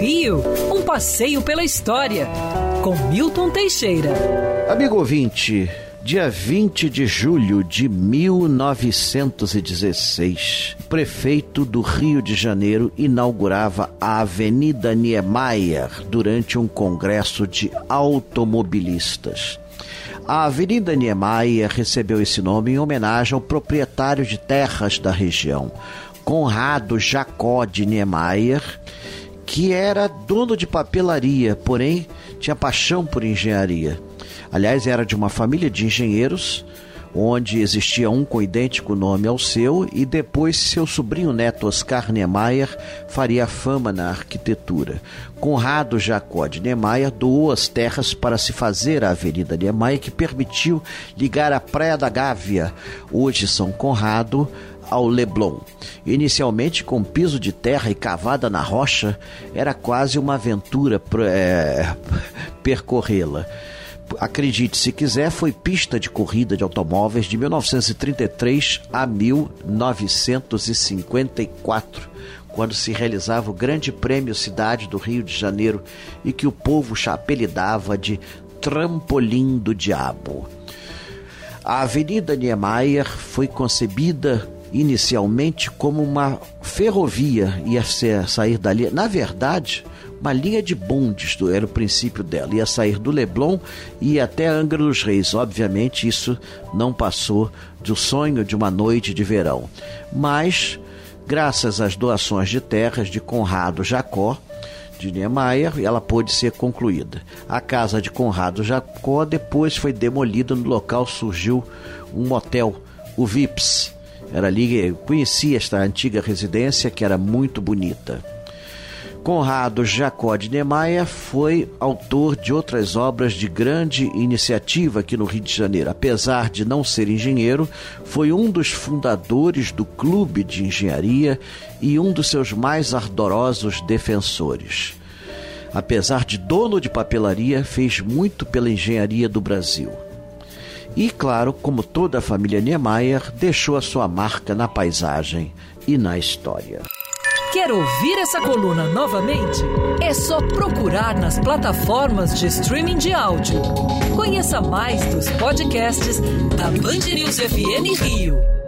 Rio, um passeio pela história, com Milton Teixeira. Amigo ouvinte, dia 20 de julho de 1916, o prefeito do Rio de Janeiro inaugurava a Avenida Niemeyer durante um congresso de automobilistas. A Avenida Niemeyer recebeu esse nome em homenagem ao proprietário de terras da região, Conrado Jacó de Niemeyer, que era dono de papelaria, porém tinha paixão por engenharia. Aliás, era de uma família de engenheiros, onde existia um com idêntico nome ao seu, e depois seu sobrinho neto Oscar Niemeyer faria fama na arquitetura. Conrado Jacó de Niemeyer doou as terras para se fazer a Avenida Niemeyer, que permitiu ligar a Praia da Gávea, hoje São Conrado, ao Leblon. Inicialmente com piso de terra e cavada na rocha, era quase uma aventura é, percorrê-la. Acredite se quiser, foi pista de corrida de automóveis de 1933 a 1954, quando se realizava o Grande Prêmio Cidade do Rio de Janeiro e que o povo apelidava de Trampolim do Diabo. A Avenida Niemeyer foi concebida inicialmente como uma ferrovia, ia ser, sair dali. Na verdade, uma linha de bondes era o princípio dela. Ia sair do Leblon e até Angra dos Reis. Obviamente, isso não passou do sonho de uma noite de verão. Mas, graças às doações de terras de Conrado Jacó, de Niemeyer, ela pôde ser concluída. A casa de Conrado Jacó depois foi demolida, no local surgiu um motel, o Vips, era ali, conheci esta antiga residência que era muito bonita. Conrado Jacó de Niemeyer foi autor de outras obras de grande iniciativa aqui no Rio de Janeiro. Apesar de não ser engenheiro, foi um dos fundadores do Clube de Engenharia e um dos seus mais ardorosos defensores. Apesar de dono de papelaria, fez muito pela engenharia do Brasil. E, claro, como toda a família Niemeyer, deixou a sua marca na paisagem e na história. Quer ouvir essa coluna novamente? É só procurar nas plataformas de streaming de áudio. Conheça mais dos podcasts da Band News FM Rio.